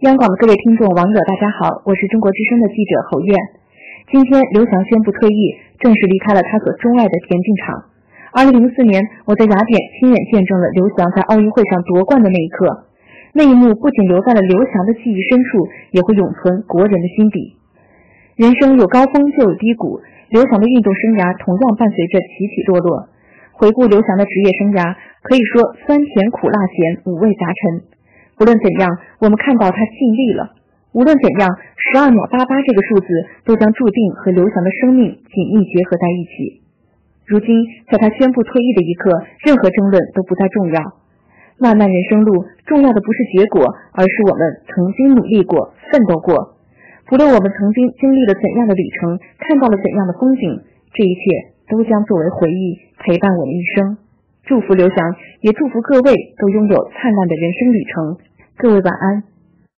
央广的各位听众、网友，大家好，我是中国之声的记者侯艳。今天，刘翔宣布退役，正式离开了他所钟爱的田径场。二零零四年，我在雅典亲眼见证了刘翔在奥运会上夺冠的那一刻，那一幕不仅留在了刘翔的记忆深处，也会永存国人的心底。人生有高峰就有低谷，刘翔的运动生涯同样伴随着起起落落。回顾刘翔的职业生涯，可以说酸甜苦辣咸五味杂陈。无论怎样，我们看到他尽力了。无论怎样，十二秒八八这个数字都将注定和刘翔的生命紧密结合在一起。如今，在他宣布退役的一刻，任何争论都不再重要。漫漫人生路，重要的不是结果，而是我们曾经努力过、奋斗过。不论我们曾经经历了怎样的旅程，看到了怎样的风景，这一切都将作为回忆。陪伴我们一生，祝福刘翔，也祝福各位都拥有灿烂的人生旅程。各位晚安。